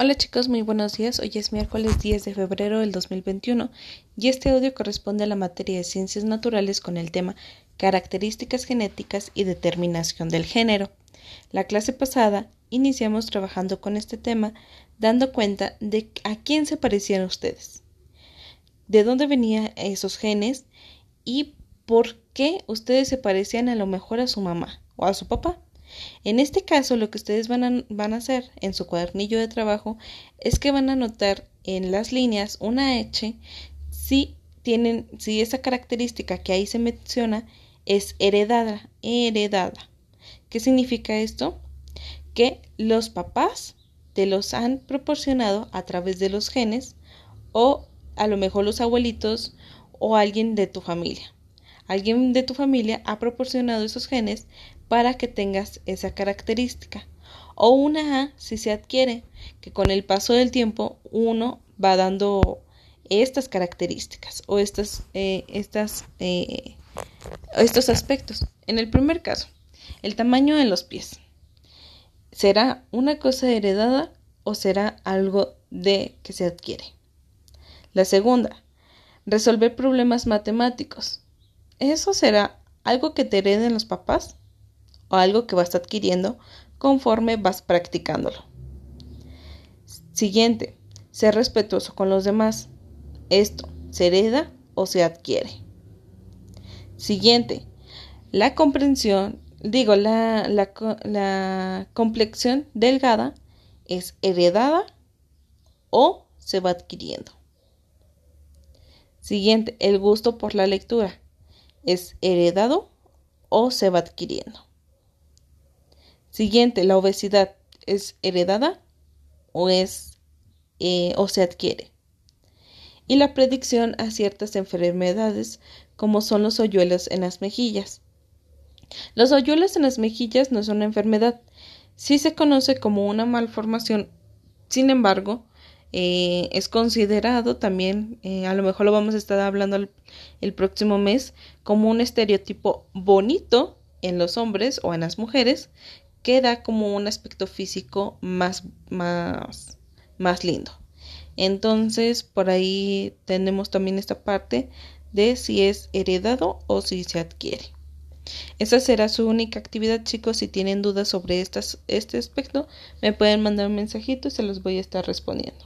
Hola chicos, muy buenos días. Hoy es miércoles 10 de febrero del 2021 y este audio corresponde a la materia de ciencias naturales con el tema características genéticas y determinación del género. La clase pasada iniciamos trabajando con este tema dando cuenta de a quién se parecían ustedes, de dónde venían esos genes y por qué ustedes se parecían a lo mejor a su mamá o a su papá. En este caso, lo que ustedes van a, van a hacer en su cuadernillo de trabajo es que van a anotar en las líneas una H si tienen, si esa característica que ahí se menciona es heredada, heredada. ¿Qué significa esto? Que los papás te los han proporcionado a través de los genes o a lo mejor los abuelitos o alguien de tu familia. Alguien de tu familia ha proporcionado esos genes para que tengas esa característica. O una A si se adquiere, que con el paso del tiempo uno va dando estas características o estas, eh, estas, eh, estos aspectos. En el primer caso, el tamaño de los pies. ¿Será una cosa heredada o será algo de que se adquiere? La segunda, resolver problemas matemáticos. ¿Eso será algo que te hereden los papás? O algo que vas adquiriendo conforme vas practicándolo. Siguiente, ser respetuoso con los demás. Esto se hereda o se adquiere. Siguiente, la comprensión, digo, la, la, complexión delgada es heredada o se va adquiriendo. Siguiente, el gusto por la lectura es heredado o se va adquiriendo. Siguiente, la obesidad es heredada o es eh, o se adquiere. Y la predicción a ciertas enfermedades como son los hoyuelos en las mejillas. Los hoyuelos en las mejillas no son una enfermedad, sí se conoce como una malformación, sin embargo, eh, es considerado también, eh, a lo mejor lo vamos a estar hablando el próximo mes, como un estereotipo bonito en los hombres o en las mujeres queda como un aspecto físico más, más, más lindo. Entonces, por ahí tenemos también esta parte de si es heredado o si se adquiere. Esa será su única actividad, chicos. Si tienen dudas sobre estas, este aspecto, me pueden mandar un mensajito y se los voy a estar respondiendo.